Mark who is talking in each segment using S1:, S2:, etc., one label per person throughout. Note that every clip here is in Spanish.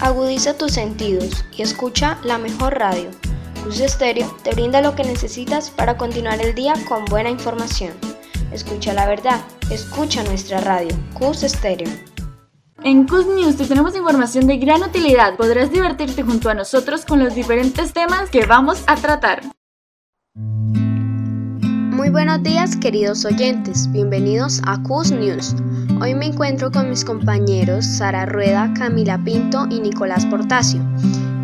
S1: Agudiza tus sentidos y escucha la mejor radio. Cus Estéreo te brinda lo que necesitas para continuar el día con buena información. Escucha la verdad, escucha nuestra radio, Cus Estéreo.
S2: En Cus News te tenemos información de gran utilidad. Podrás divertirte junto a nosotros con los diferentes temas que vamos a tratar.
S1: Muy buenos días queridos oyentes, bienvenidos a Cus News. Hoy me encuentro con mis compañeros Sara Rueda, Camila Pinto y Nicolás Portacio.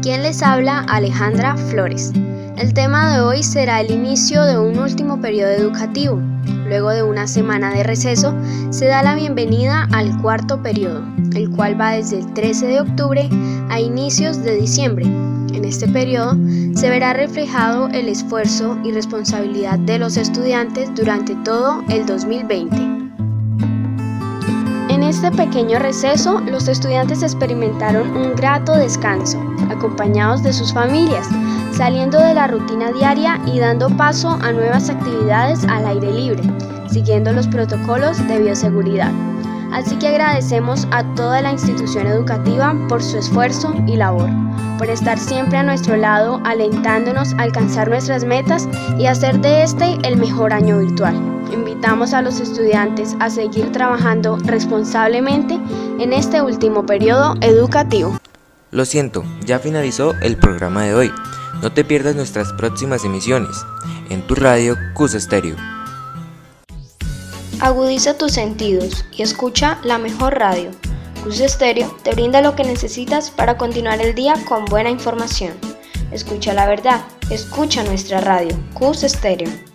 S1: Quien les habla, Alejandra Flores. El tema de hoy será el inicio de un último periodo educativo. Luego de una semana de receso, se da la bienvenida al cuarto periodo, el cual va desde el 13 de octubre a inicios de diciembre. En este periodo se verá reflejado el esfuerzo y responsabilidad de los estudiantes durante todo el 2020. En este pequeño receso, los estudiantes experimentaron un grato descanso, acompañados de sus familias, saliendo de la rutina diaria y dando paso a nuevas actividades al aire libre, siguiendo los protocolos de bioseguridad. Así que agradecemos a toda la institución educativa por su esfuerzo y labor, por estar siempre a nuestro lado alentándonos a alcanzar nuestras metas y hacer de este el mejor año virtual. Invitamos a los estudiantes a seguir trabajando responsablemente en este último periodo educativo.
S3: Lo siento, ya finalizó el programa de hoy. No te pierdas nuestras próximas emisiones en tu radio CUS Estéreo.
S1: Agudiza tus sentidos y escucha la mejor radio. CUS Estéreo te brinda lo que necesitas para continuar el día con buena información. Escucha la verdad, escucha nuestra radio, CUS Estéreo.